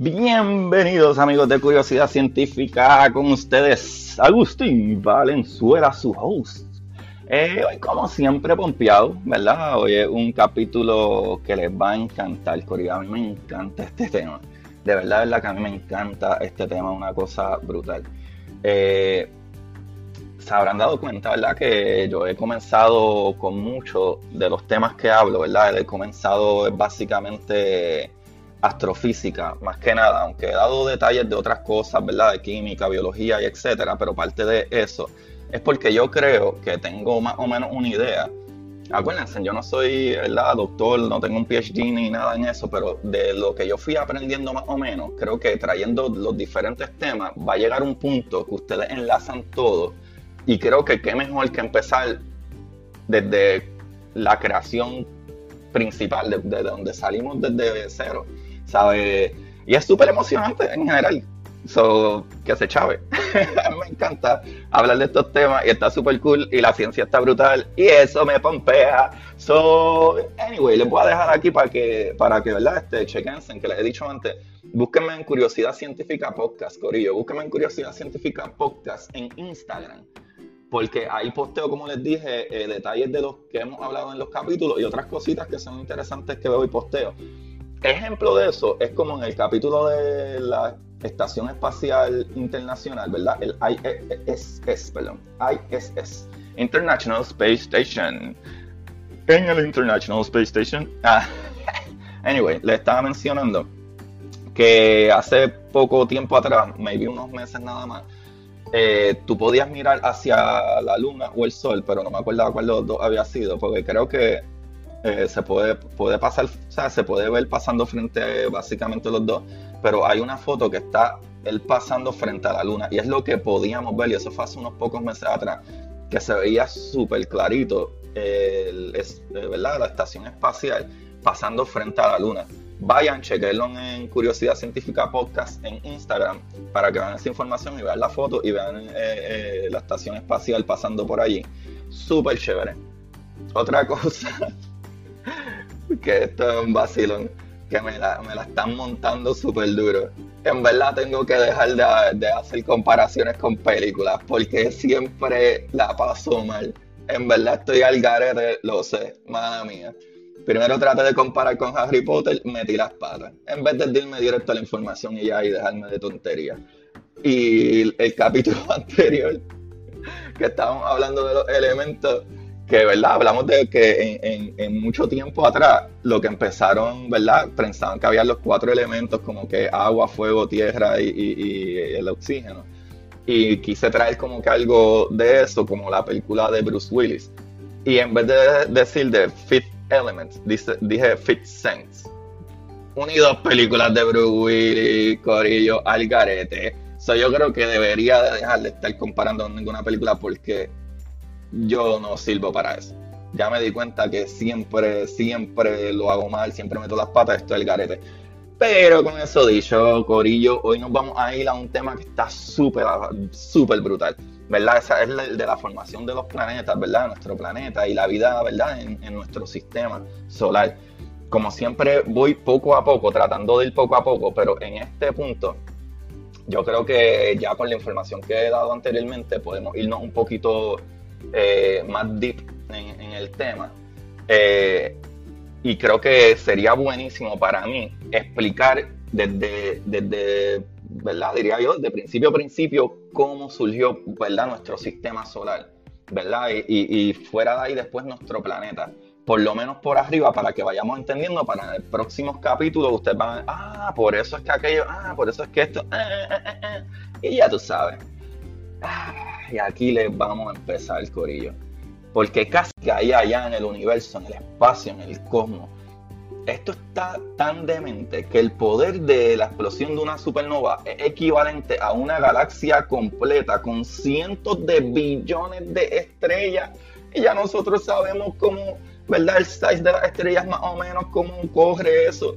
Bienvenidos amigos de Curiosidad Científica con ustedes, Agustín Valenzuela, su host. Eh, hoy como siempre pompeado, ¿verdad? Hoy es un capítulo que les va a encantar, Corea. A mí me encanta este tema. De verdad, verdad que a mí me encanta este tema, una cosa brutal. Eh, se habrán dado cuenta, ¿verdad? Que yo he comenzado con muchos de los temas que hablo, ¿verdad? He comenzado básicamente astrofísica, más que nada, aunque he dado detalles de otras cosas, ¿verdad? De química, biología y etcétera, pero parte de eso es porque yo creo que tengo más o menos una idea. Acuérdense, yo no soy ¿verdad? doctor, no tengo un PhD ni nada en eso, pero de lo que yo fui aprendiendo más o menos, creo que trayendo los diferentes temas va a llegar un punto que ustedes enlazan todo y creo que qué mejor que empezar desde la creación principal, desde donde salimos desde cero, ¿sabes? Y es súper emocionante en general. So, que se chave. me encanta hablar de estos temas y está súper cool y la ciencia está brutal y eso me pompea. So, anyway, les voy a dejar aquí para que, para que, ¿verdad? Este, chequense, que les he dicho antes, búsquenme en Curiosidad Científica Podcast, Corillo, búsquenme en Curiosidad Científica Podcast en Instagram porque ahí posteo, como les dije, eh, detalles de los que hemos hablado en los capítulos y otras cositas que son interesantes que veo y posteo. Ejemplo de eso es como en el capítulo de la Estación Espacial Internacional, ¿verdad? El ISS, perdón, ISS, International Space Station. En el International Space Station, ah, anyway, le estaba mencionando que hace poco tiempo atrás, maybe unos meses nada más, eh, tú podías mirar hacia la luna o el sol, pero no me acuerdo cuál los dos había sido, porque creo que eh, se puede, puede pasar, o sea, se puede ver pasando frente a básicamente los dos, pero hay una foto que está él pasando frente a la luna y es lo que podíamos ver, y eso fue hace unos pocos meses atrás, que se veía súper clarito, es, eh, ¿verdad? La estación espacial pasando frente a la luna vayan, chequenlo en Curiosidad Científica Podcast en Instagram para que vean esa información y vean la foto y vean eh, la estación espacial pasando por allí. Súper chévere. Otra cosa, que esto es un vacilón, que me la, están montando súper duro. En verdad tengo que dejar de, hacer comparaciones con películas porque siempre la paso mal. En verdad estoy al garete, lo sé, madre mía. Primero traté de comparar con Harry Potter, metí las patas. En vez de irme directo a la información y ya y dejarme de tonterías. Y el capítulo anterior, que estábamos hablando de los elementos, que verdad, hablamos de que en, mucho tiempo atrás, lo que empezaron, ¿verdad? Pensaban que había los cuatro elementos como que agua, fuego, tierra y, el oxígeno. Y quise traer como que algo de eso, como la película de Bruce Willis. Y en vez de decir de Fifth Elements, dice, dije Fit Sense. Unidos películas de Bruce Willis, Corillo, Algarete. So, yo creo que debería dejar de estar comparando ninguna película porque yo no sirvo para eso. Ya me di cuenta que siempre, siempre lo hago mal, siempre meto las patas, esto es el garete. Pero con eso dicho, Corillo, hoy nos vamos a ir a un tema que está súper, súper brutal. ¿verdad? Esa es el de la formación de los planetas, ¿verdad? Nuestro planeta y la vida, ¿verdad? En, nuestro sistema solar. Como siempre, voy poco a poco, tratando de ir poco a poco, pero en este punto, yo creo que ya con la información que he dado anteriormente, podemos irnos un poquito eh, más deep en, el tema. Eh, y creo que sería buenísimo para mí explicar desde, desde ¿verdad? Diría yo, de principio a principio, cómo surgió, ¿verdad? Nuestro sistema solar, ¿verdad? Y, fuera de ahí después nuestro planeta. Por lo menos por arriba, para que vayamos entendiendo, para el próximo capítulo ustedes van a ver, ah, por eso es que aquello, ah, por eso es que esto, eh, eh, eh, y ya tú sabes. Y aquí les vamos a empezar el corillo. Porque casi que allá en el universo, en el espacio, en el cosmos, esto está tan demente que el poder de la explosión de una supernova es equivalente a una galaxia completa con cientos de billones de estrellas. Y ya nosotros sabemos cómo, ¿verdad? El size de las estrellas más o menos, cómo corre eso.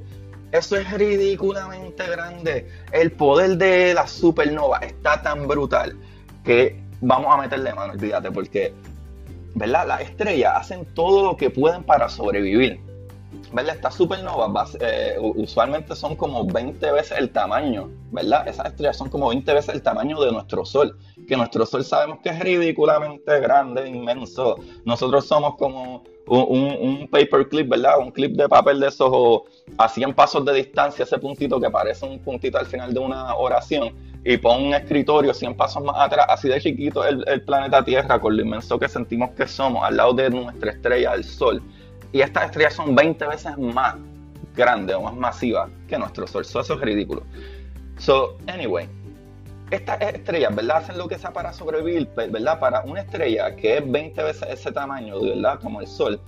Eso es ridículamente grande. El poder de la supernova está tan brutal que vamos a meterle mano, olvídate, porque, ¿verdad? Las estrellas hacen todo lo que pueden para sobrevivir ¿verdad? Estas supernovas eh, usualmente son como 20 veces el tamaño, ¿verdad? Esas estrellas son como 20 veces el tamaño de nuestro Sol, que nuestro Sol sabemos que es ridículamente grande, inmenso. Nosotros somos como un, un paperclip, ¿verdad? Un clip de papel de esos o a 100 pasos de distancia, ese puntito que parece un puntito al final de una oración, y pon un escritorio 100 pasos más atrás, así de chiquito el, el planeta Tierra, con lo inmenso que sentimos que somos, al lado de nuestra estrella, el Sol y estas estrellas son 20 veces más grandes o más masivas que nuestro Sol. eso es ridículo. So, anyway, estas estrellas, ¿verdad? Hacen lo que sea para sobrevivir, ¿verdad? Para una estrella que es 20 veces ese tamaño, ¿verdad? Como el Sol,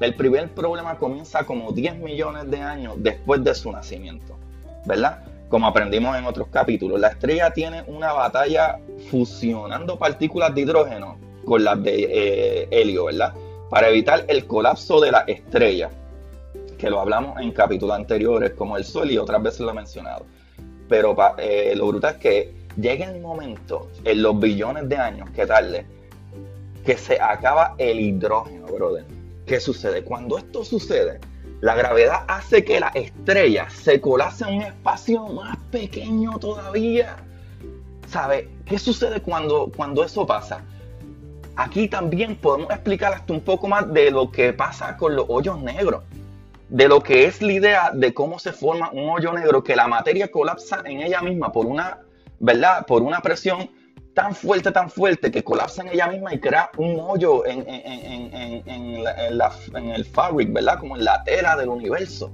el primer problema comienza como 10 millones de años después de su nacimiento, ¿verdad? Como aprendimos en otros capítulos, la estrella tiene una batalla fusionando partículas de hidrógeno con las de eh, helio, ¿verdad? Para evitar el colapso de la estrella, que lo hablamos en capítulos anteriores, como el Sol y otras veces lo he mencionado. Pero eh, lo brutal es que llega el momento, en los billones de años que tarde, que se acaba el hidrógeno, brother. ¿Qué sucede? Cuando esto sucede, la gravedad hace que la estrella se colapse en un espacio más pequeño todavía. ¿Sabe? ¿Qué sucede cuando, cuando eso pasa? Aquí también podemos explicar hasta un poco más de lo que pasa con los hoyos negros, de lo que es la idea de cómo se forma un hoyo negro, que la materia colapsa en ella misma por una, ¿verdad? Por una presión tan fuerte, tan fuerte, que colapsa en ella misma y crea un hoyo en, el fabric, ¿verdad? Como en la tela del universo,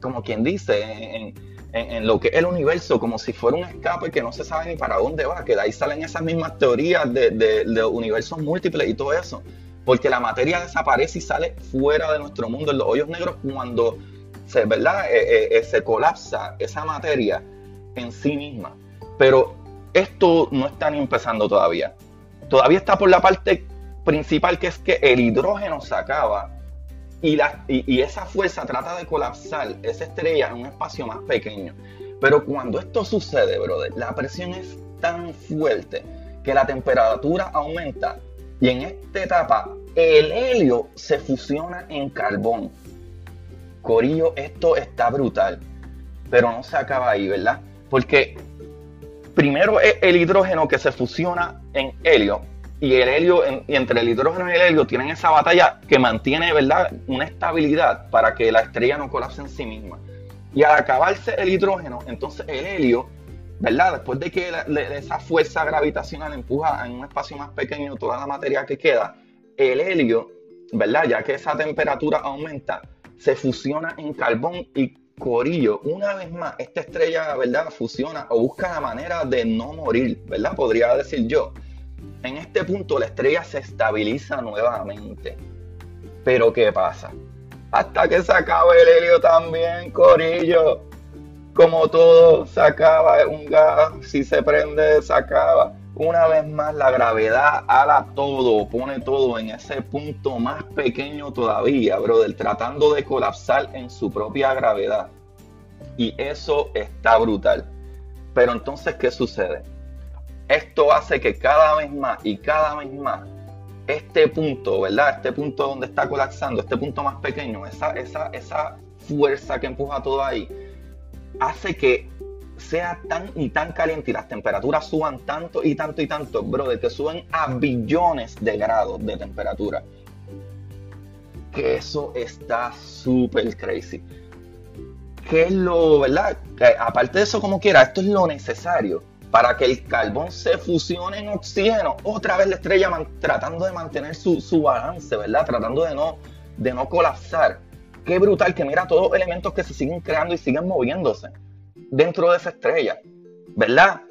como quien dice, en, lo que es el universo, como si fuera un escape que no se sabe ni para dónde va, que de ahí salen esas mismas teorías de, de, universos múltiples y todo eso, porque la materia desaparece y sale fuera de nuestro mundo, en los hoyos negros, cuando se, ¿verdad? Eh, eh, eh, se colapsa esa materia en sí misma. Pero esto no está ni empezando todavía. Todavía está por la parte principal, que es que el hidrógeno se acaba y, esa fuerza trata de colapsar esa estrella en un espacio más pequeño. Pero cuando esto sucede, brother, la presión es tan fuerte que la temperatura aumenta y en esta etapa el helio se fusiona en carbón. Corillo, esto está brutal, pero no se acaba ahí, ¿verdad? Porque primero es el hidrógeno que se fusiona en helio y el helio, y entre el hidrógeno y el helio tienen esa batalla que mantiene, ¿verdad?, una estabilidad para que la estrella no colapse en sí misma. Y al acabarse el hidrógeno, entonces el helio, ¿verdad? Después de que esa fuerza gravitacional empuja en un espacio más pequeño toda la materia que queda, el helio, ¿verdad? Ya que esa temperatura aumenta, se fusiona en carbón y corillo. Una vez más, esta estrella, ¿verdad? Fusiona o busca la manera de no morir, ¿verdad? Podría decir yo. En este punto la estrella se estabiliza nuevamente. Pero ¿qué pasa? Hasta que se acaba el helio también, Corillo. Como todo se acaba, un gas, si se prende, se acaba. Una vez más, la gravedad ala todo, pone todo en ese punto más pequeño todavía, brother, tratando de colapsar en su propia gravedad. Y eso está brutal. Pero entonces, ¿qué sucede? Esto hace que cada vez más y cada vez más este punto, ¿verdad? Este punto donde está colapsando, este punto más pequeño, esa, esa, esa fuerza que empuja todo ahí, hace que sea tan y tan caliente y las temperaturas suban tanto y tanto y tanto, brother, que suben a billones de grados de temperatura. Que eso está súper crazy. ¿Qué es lo, verdad? aparte de eso, como quiera, esto es lo necesario para que el carbón se fusione en oxígeno. Otra vez la estrella tratando de mantener su, balance, ¿verdad? Tratando de no, de no colapsar. Qué brutal que mira todos los elementos que se siguen creando y siguen moviéndose dentro de esa estrella, ¿verdad?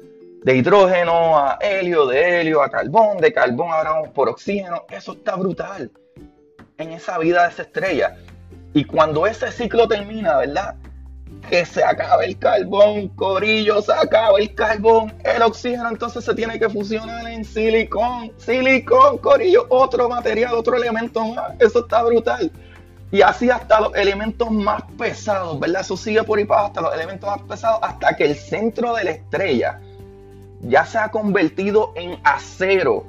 De hidrógeno a helio, de helio a carbón, de carbón ahora vamos por oxígeno. Eso está brutal en esa vida de esa estrella. Y cuando ese ciclo termina, ¿verdad? Que se acaba el carbón, corillo, se acaba el carbón, el oxígeno entonces se tiene que fusionar en silicón, silicón, corillo, otro material, otro elemento más, eso está brutal. Y así hasta los elementos más pesados, ¿verdad? Eso sigue por ahí para hasta los elementos más pesados, hasta que el centro de la estrella ya se ha convertido en acero.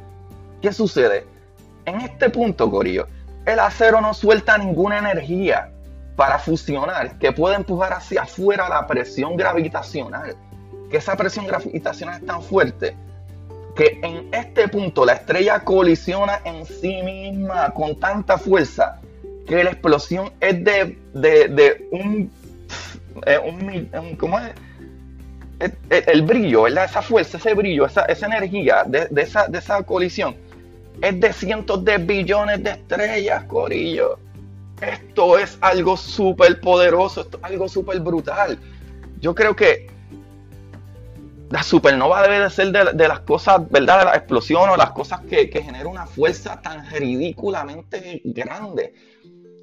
¿Qué sucede? En este punto, Corillo, el acero no suelta ninguna energía para fusionar que puede empujar hacia afuera la presión gravitacional. Que esa presión gravitacional es tan fuerte que en este punto la estrella colisiona en sí misma con tanta fuerza que la explosión es de, de, un, un, ¿cómo es? El, brillo, ¿verdad? Esa fuerza, ese brillo, esa, esa energía de, de, esa, de esa colisión es de cientos de billones de estrellas, Corillo. Esto es algo súper poderoso, esto es algo súper brutal. Yo creo que la supernova debe de ser de, las cosas, ¿verdad? De la explosión o las cosas que, que generan una fuerza tan ridículamente grande.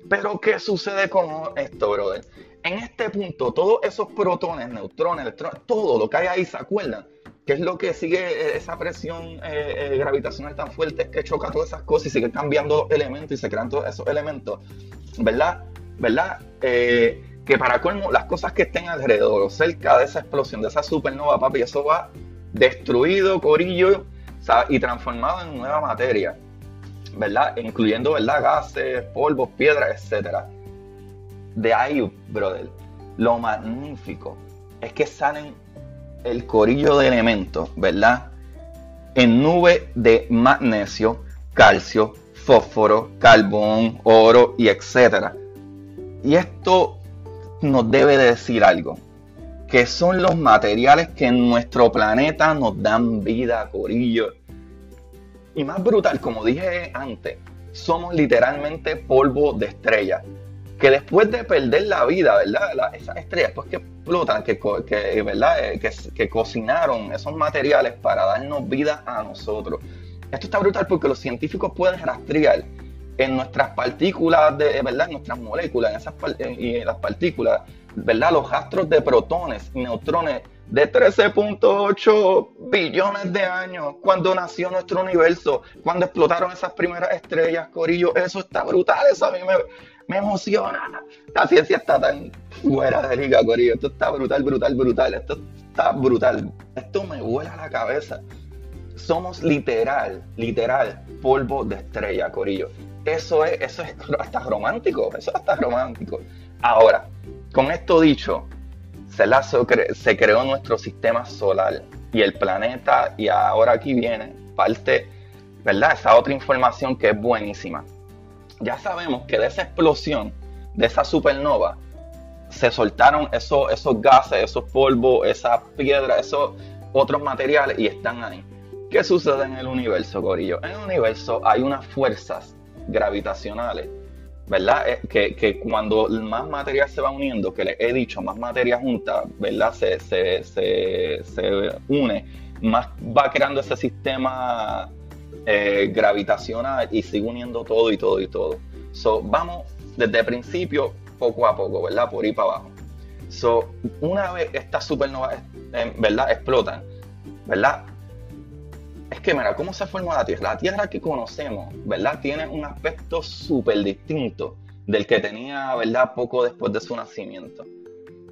Pero, ¿qué sucede con esto, brother? En este punto, todos esos protones, neutrones, electrones, todo lo que hay ahí, ¿se acuerdan? ¿Qué es lo que sigue esa presión eh, eh, gravitacional tan fuerte? Es que choca todas esas cosas y sigue cambiando elementos y se crean todos esos elementos, ¿verdad? ¿Verdad? Eh, que para colmo, las cosas que estén alrededor cerca de esa explosión, de esa supernova, papi, eso va destruido, corillo, y transformado en nueva materia, ¿verdad? Incluyendo, ¿verdad? Gases, polvos, piedras, etcétera. De ahí, brother, lo magnífico es que salen el corillo de elementos, ¿verdad? En nube de magnesio, calcio, fósforo, carbón, oro y etcétera. Y esto nos debe decir algo, que son los materiales que en nuestro planeta nos dan vida, corillo. Y más brutal, como dije antes, somos literalmente polvo de estrella que después de perder la vida, ¿verdad? esas estrellas, pues que explotan, que, que, ¿verdad? Eh, que, cocinaron esos materiales para darnos vida a nosotros. Esto está brutal porque los científicos pueden rastrear en nuestras partículas, de, ¿verdad? En nuestras moléculas, esas, y en las partículas, ¿verdad? Los astros de protones y neutrones de 13.8 billones de años, cuando nació nuestro universo, cuando explotaron esas primeras estrellas, Corillo, eso está brutal, eso a mí me, me emociona. La ciencia está tan fuera de liga, Corillo. Esto está brutal, brutal, brutal. Esto está brutal. Esto me vuela la cabeza. Somos literal, literal, polvo de estrella, Corillo. Eso es, eso es hasta romántico. Eso es hasta romántico. Ahora, con esto dicho, se, se creó nuestro sistema solar y el planeta, y ahora aquí viene parte, ¿verdad? Esa otra información que es buenísima ya sabemos que de esa explosión, de esa supernova, se soltaron esos, esos gases, esos polvos, esas piedras, esos otros materiales y están ahí. ¿Qué sucede en el universo, Corillo? En el universo hay unas fuerzas gravitacionales, ¿verdad? Eh, que, cuando más materia se va uniendo, que les he dicho, más materia junta, ¿verdad? Se, se, se, se une, más va creando ese sistema eh, gravitacional y sigue uniendo todo y todo y todo. So, vamos desde principio, poco a poco, ¿verdad? Por ir para abajo. So, una vez estas supernovas, eh, ¿verdad? Explotan, ¿verdad? Es que, mira, ¿cómo se forma la Tierra? La Tierra que conocemos, ¿verdad? Tiene un aspecto súper distinto del que tenía, ¿verdad? Poco después de su nacimiento,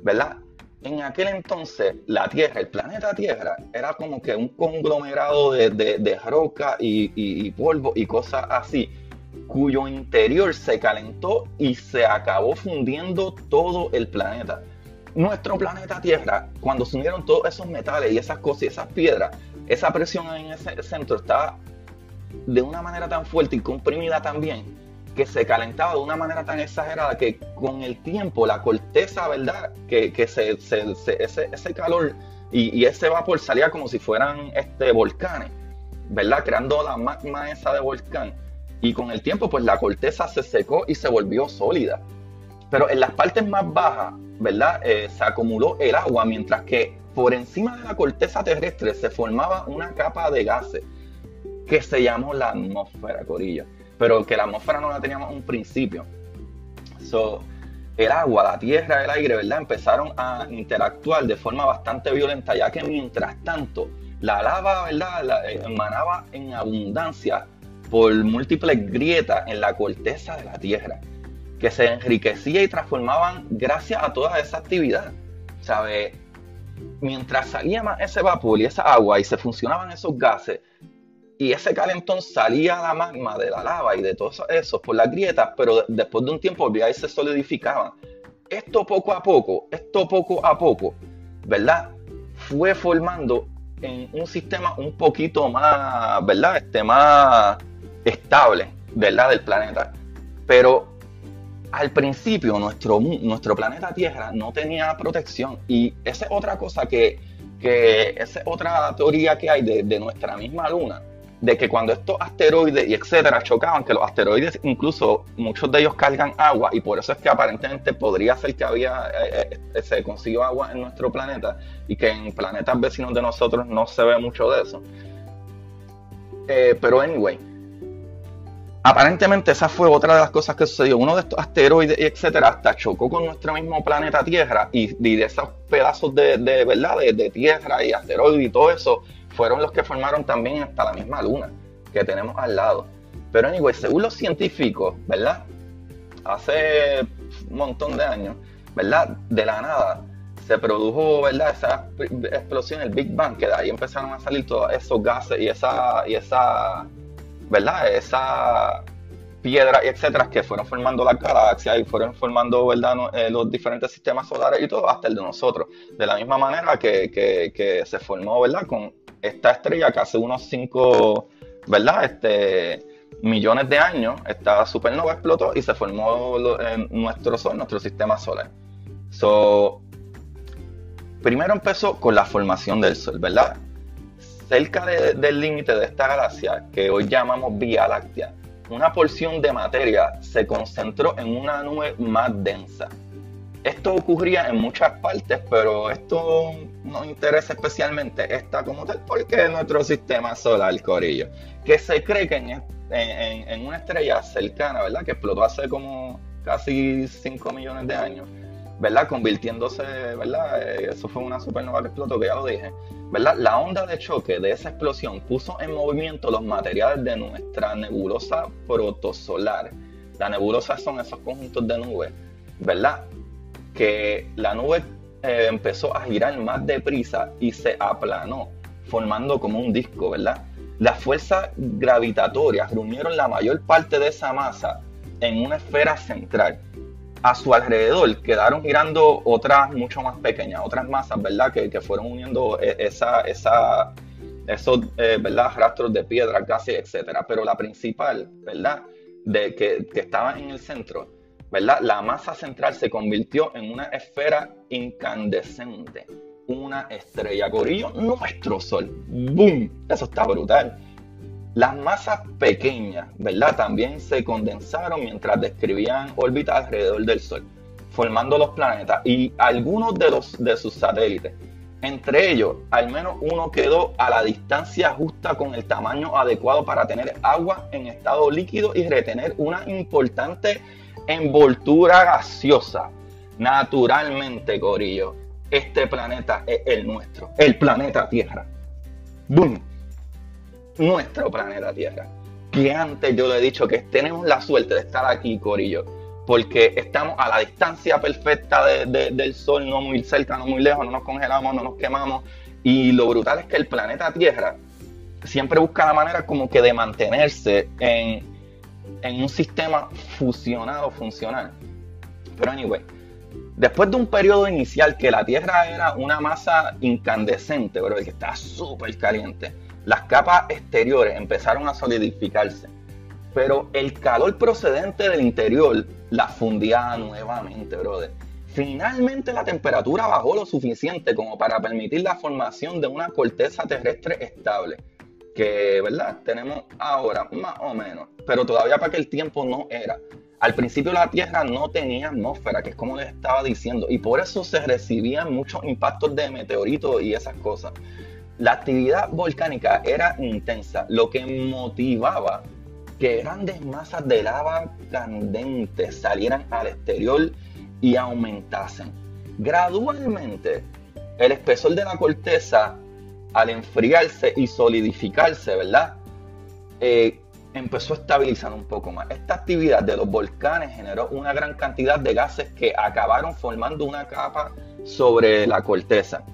¿verdad? En aquel entonces la Tierra, el planeta Tierra, era como que un conglomerado de, de, roca y, polvo y cosas así, cuyo interior se calentó y se acabó fundiendo todo el planeta. Nuestro planeta Tierra, cuando se unieron todos esos metales y esas cosas y esas piedras, esa presión en ese centro estaba de una manera tan fuerte y comprimida también que se calentaba de una manera tan exagerada que con el tiempo la corteza, ¿verdad? Que, que se, ese, calor y, ese vapor salía como si fueran este, volcanes, ¿verdad? Creando la magma esa de volcán. Y con el tiempo, pues la corteza se secó y se volvió sólida. Pero en las partes más bajas, ¿verdad? Eh, se acumuló el agua, mientras que por encima de la corteza terrestre se formaba una capa de gases que se llamó la atmósfera, Corillo pero que la atmósfera no la teníamos un principio. So, el agua, la tierra, el aire, ¿verdad? Empezaron a interactuar de forma bastante violenta, ya que mientras tanto la lava, ¿verdad? La, eh, emanaba en abundancia por múltiples grietas en la corteza de la tierra, que se enriquecía y transformaban gracias a toda esa actividad. ¿Sabe? Mientras salía más ese vapor y esa agua y se funcionaban esos gases, y ese calentón salía la magma de la lava y de todo eso por las grietas, pero después de un tiempo volvía y se solidificaba. Esto poco a poco, esto poco a poco, ¿verdad? Fue formando un sistema un poquito más, ¿verdad? Este, más estable, ¿verdad? Del planeta. Pero al principio nuestro, nuestro planeta Tierra no tenía protección y esa es otra cosa que, que esa es otra teoría que hay de, de, nuestra misma luna, de que cuando estos asteroides y etcétera chocaban, que los asteroides incluso muchos de ellos cargan agua y por eso es que aparentemente podría ser que había, eh, eh, se consiguió agua en nuestro planeta y que en planetas vecinos de nosotros no se ve mucho de eso. Eh, pero anyway, aparentemente esa fue otra de las cosas que sucedió. Uno de estos asteroides etcétera hasta chocó con nuestro mismo planeta Tierra y, de esos pedazos de, verdad de, tierra y asteroides y todo eso fueron los que formaron también hasta la misma luna que tenemos al lado. Pero anyway, según los científicos, ¿verdad? Hace un montón de años, ¿verdad? De la nada se produjo, ¿verdad? Esa explosión, el Big Bang, que de ahí empezaron a salir todos esos gases y esa, y esa ¿verdad? Esa piedra y etcétera que fueron formando la galaxia y fueron formando ¿verdad? Eh, los diferentes sistemas solares y todo hasta el de nosotros. De la misma manera que, que, se formó ¿verdad? con esta estrella que hace unos 5 ¿verdad? Este, millones de años, esta supernova explotó y se formó nuestro Sol, nuestro sistema solar. So, primero empezó con la formación del Sol, ¿verdad? Cerca del límite de esta galaxia, que hoy llamamos Vía Láctea, una porción de materia se concentró en una nube más densa. Esto ocurría en muchas partes, pero esto nos interesa especialmente esta como tal, porque es nuestro sistema solar, Corillo, que se cree que en, en una estrella cercana, ¿verdad? Que explotó hace como casi 5 millones de años, ¿verdad? Convirtiéndose, ¿verdad? Eh, eso fue una supernova que explotó, que ya lo dije, ¿verdad? La onda de choque de esa explosión puso en movimiento los materiales de nuestra nebulosa protosolar. La nebulosa son esos conjuntos de nubes, ¿verdad? Que la nube eh, empezó a girar más deprisa y se aplanó, formando como un disco, ¿verdad? Las fuerzas gravitatorias reunieron la mayor parte de esa masa en una esfera central a su alrededor quedaron girando otras mucho más pequeñas, otras masas, ¿verdad? Que, que fueron uniendo e, esa, esa, esos, eh, ¿verdad? Rastros de piedra, gases, etcétera. Pero la principal, ¿verdad? De que, que estaba en el centro, ¿verdad? La masa central se convirtió en una esfera incandescente, una estrella. Corillo, nuestro sol. ¡Boom! Eso está brutal. Las masas pequeñas, ¿verdad? También se condensaron mientras describían órbitas alrededor del Sol, formando los planetas y algunos de, los, de sus satélites. Entre ellos, al menos uno quedó a la distancia justa con el tamaño adecuado para tener agua en estado líquido y retener una importante envoltura gaseosa. Naturalmente, Corillo, este planeta es el nuestro, el planeta Tierra. ¡Boom! Nuestro planeta Tierra. Que antes yo le he dicho que tenemos la suerte de estar aquí, Corillo, porque estamos a la distancia perfecta del Sol, no muy cerca, no muy lejos, no nos congelamos, no nos quemamos. Y lo brutal es que el planeta Tierra siempre busca la manera como que de mantenerse en, un sistema fusionado, funcional. Pero anyway, después de un periodo inicial que la Tierra era una masa incandescente, pero que está súper caliente, las capas exteriores empezaron a solidificarse, pero el calor procedente del interior la fundía nuevamente, brother. Finalmente la temperatura bajó lo suficiente como para permitir la formación de una corteza terrestre estable, que, ¿verdad? Tenemos ahora, más o menos, pero todavía para que el tiempo no era. Al principio la Tierra no tenía atmósfera, que es como les estaba diciendo, y por eso se recibían muchos impactos de meteoritos y esas cosas. La actividad volcánica era intensa, lo que motivaba que grandes masas de lava candente salieran al exterior y aumentasen. Gradualmente, el espesor de la corteza, al enfriarse y solidificarse, ¿verdad? Eh, empezó a estabilizar un poco más. Esta actividad de los volcanes generó una gran cantidad de gases que acabaron formando una capa sobre la corteza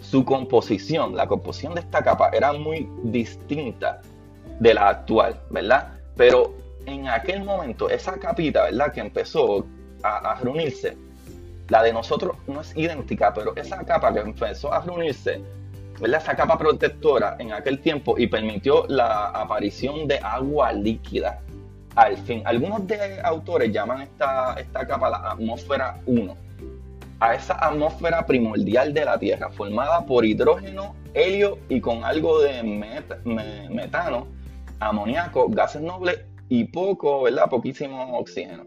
su composición, la composición de esta capa era muy distinta de la actual, ¿verdad? Pero en aquel momento, esa capita, ¿verdad? Que empezó a, reunirse, la de nosotros no es idéntica, pero esa capa que empezó a reunirse, ¿verdad? Esa capa protectora en aquel tiempo y permitió la aparición de agua líquida. Al fin, algunos de autores llaman esta, esta capa la atmósfera 1 a esa atmósfera primordial de la Tierra, formada por hidrógeno, helio y con algo de metano, amoníaco, gases nobles y poco, ¿verdad? Poquísimo oxígeno.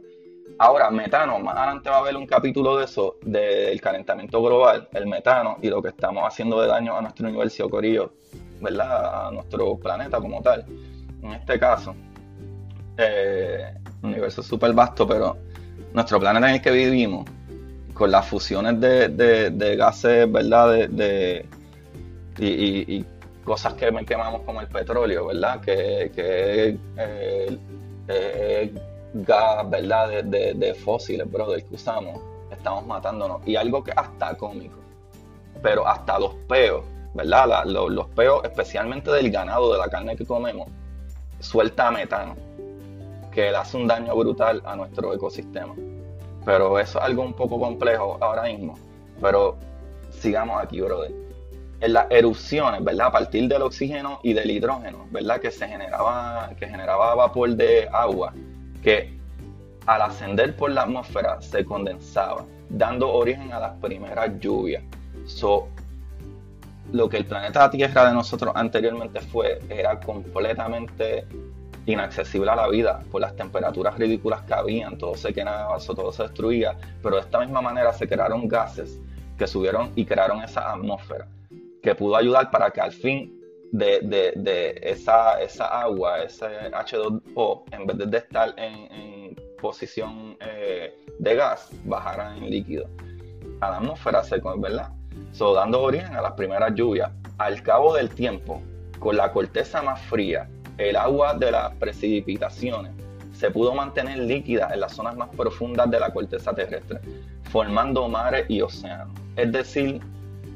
Ahora, metano, más adelante va a haber un capítulo de eso, del calentamiento global, el metano y lo que estamos haciendo de daño a nuestro universo corillo, ¿verdad? A nuestro planeta como tal. En este caso, eh, universo súper vasto, pero nuestro planeta en el que vivimos con las fusiones de, gases, ¿verdad? De, y, cosas que quemamos como el petróleo, ¿verdad? Que, es eh, gas, ¿verdad? De, fósiles, brother, que usamos. Estamos matándonos. Y algo que hasta cómico. Pero hasta los peos, ¿verdad? los, los peos, especialmente del ganado, de la carne que comemos, suelta metano, que le hace un daño brutal a nuestro ecosistema. Pero eso es algo un poco complejo ahora mismo. Pero sigamos aquí, brother. En las erupciones, ¿verdad? A partir del oxígeno y del hidrógeno, ¿verdad? Que se generaba, que generaba vapor de agua, que al ascender por la atmósfera se condensaba, dando origen a las primeras lluvias. So, lo que el planeta Tierra de nosotros anteriormente fue, era completamente inaccesible a la vida por las temperaturas ridículas que habían, todo se quemaba, todo se destruía, pero de esta misma manera se crearon gases que subieron y crearon esa atmósfera que pudo ayudar para que al fin de, esa, esa, agua, ese H2O, en vez de estar en, posición eh, de gas, bajara en líquido a la atmósfera seco, ¿verdad? So, dando origen a las primeras lluvias. Al cabo del tiempo, con la corteza más fría el agua de las precipitaciones se pudo mantener líquida en las zonas más profundas de la corteza terrestre, formando mares y océanos, es decir,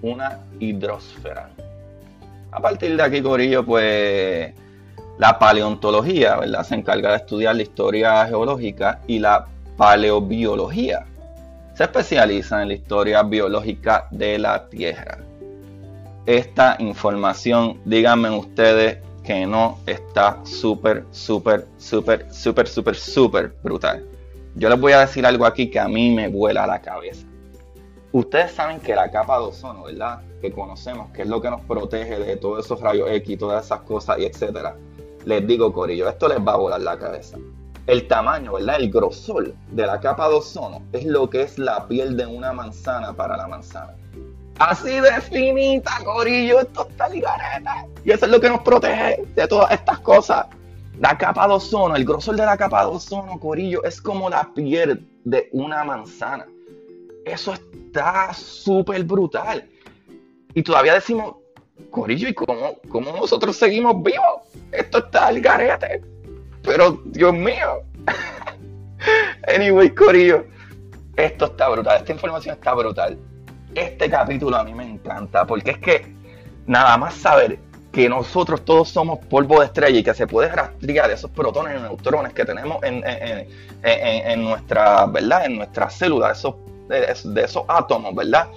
una hidrosfera. A partir de aquí, Corillo, pues la paleontología, ¿verdad? Se encarga de estudiar la historia geológica y la paleobiología. Se especializa en la historia biológica de la Tierra. Esta información, díganme ustedes, que no está súper, súper, súper, súper, súper, súper brutal. Yo les voy a decir algo aquí que a mí me vuela la cabeza. Ustedes saben que la capa de ozono, ¿verdad? Que conocemos, que es lo que nos protege de todos esos rayos X, todas esas cosas y etcétera. Les digo, Corillo, esto les va a volar la cabeza. El tamaño, ¿verdad? El grosor de la capa de ozono es lo que es la piel de una manzana para la manzana. Así de finita, Corillo, esto está ligareta. Y eso es lo que nos protege de todas estas cosas. La capa de ozono, el grosor de la capa de ozono, Corillo, es como la piel de una manzana. Eso está súper brutal. Y todavía decimos, Corillo, ¿y cómo, cómo nosotros seguimos vivos? Esto está al garete. Pero, Dios mío. anyway, Corillo, esto está brutal. Esta información está brutal este capítulo a mí me encanta, porque es que nada más saber que nosotros todos somos polvo de estrella y que se puede rastrear esos protones y neutrones que tenemos en, en, nuestra, ¿verdad? En nuestras células, esos, de, esos átomos, ¿verdad?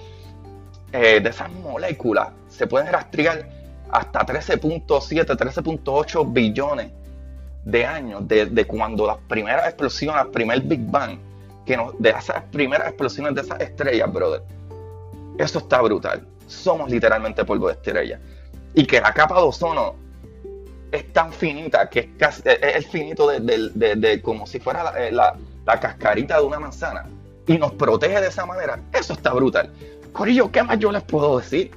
Eh, de esas moléculas, se pueden rastrear hasta 13.7, 13.8 billones de años de, cuando las primeras explosiones, el primer Big Bang, que nos, de esas primeras explosiones de esas estrellas, brother eso está brutal. Somos literalmente polvo de estrella. Y que la capa de ozono es tan finita que es, casi, es finito de, como si fuera eh, la, cascarita de una manzana. Y nos protege de esa manera. Eso está brutal. Corillo, ¿qué más yo les puedo decir?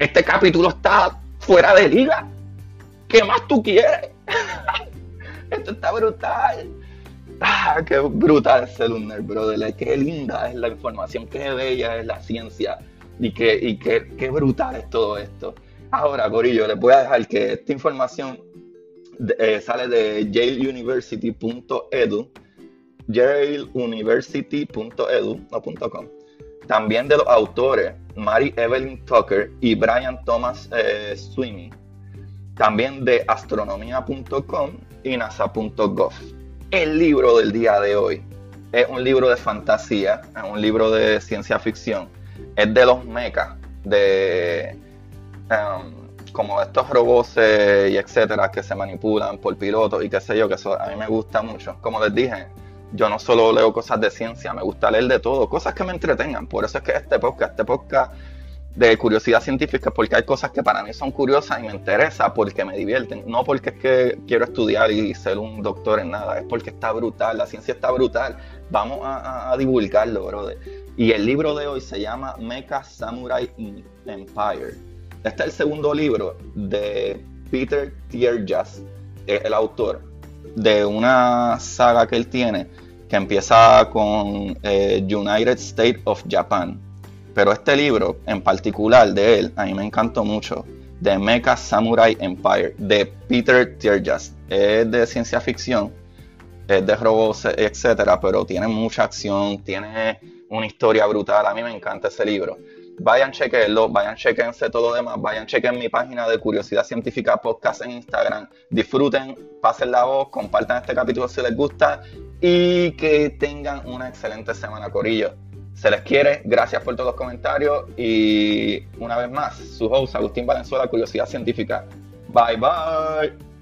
Este capítulo está fuera de liga. ¿Qué más tú quieres? Esto está brutal. Ah, qué brutal es el lunar, brother. Qué linda es la información, qué bella es la ciencia y qué, y qué, qué brutal es todo esto. Ahora, Corillo, les voy a dejar que esta información eh, sale de yaleuniversity.edu, yaleuniversity.edu.com. También de los autores Mary Evelyn Tucker y Brian Thomas eh, Sweeney. también de astronomía.com y nasa.gov. El libro del día de hoy es un libro de fantasía, es un libro de ciencia ficción, es de los mechas, de um, como estos robots y etcétera que se manipulan por pilotos y qué sé yo, que eso a mí me gusta mucho. Como les dije, yo no solo leo cosas de ciencia, me gusta leer de todo, cosas que me entretengan. Por eso es que este podcast, este podcast de curiosidad científica, porque hay cosas que para mí son curiosas y me interesa porque me divierten. No porque es que quiero estudiar y ser un doctor en nada, es porque está brutal, la ciencia está brutal. Vamos a, divulgarlo, brother. Y el libro de hoy se llama Mecha Samurai Empire. Este es el segundo libro de Peter Tierjas, el autor de una saga que él tiene que empieza con eh, United States of Japan. Pero este libro en particular de él, a mí me encantó mucho, The Mecha Samurai Empire, de Peter Tierjas. Es de ciencia ficción, es de robots, etcétera, pero tiene mucha acción, tiene una historia brutal. A mí me encanta ese libro. Vayan, chequenlo, vayan, chequense todo lo demás, vayan, chequen mi página de Curiosidad Científica Podcast en Instagram. Disfruten, pasen la voz, compartan este capítulo si les gusta y que tengan una excelente semana, Corillo. Se les quiere, gracias por todos los comentarios y una vez más, su host Agustín Valenzuela, Curiosidad Científica. Bye bye.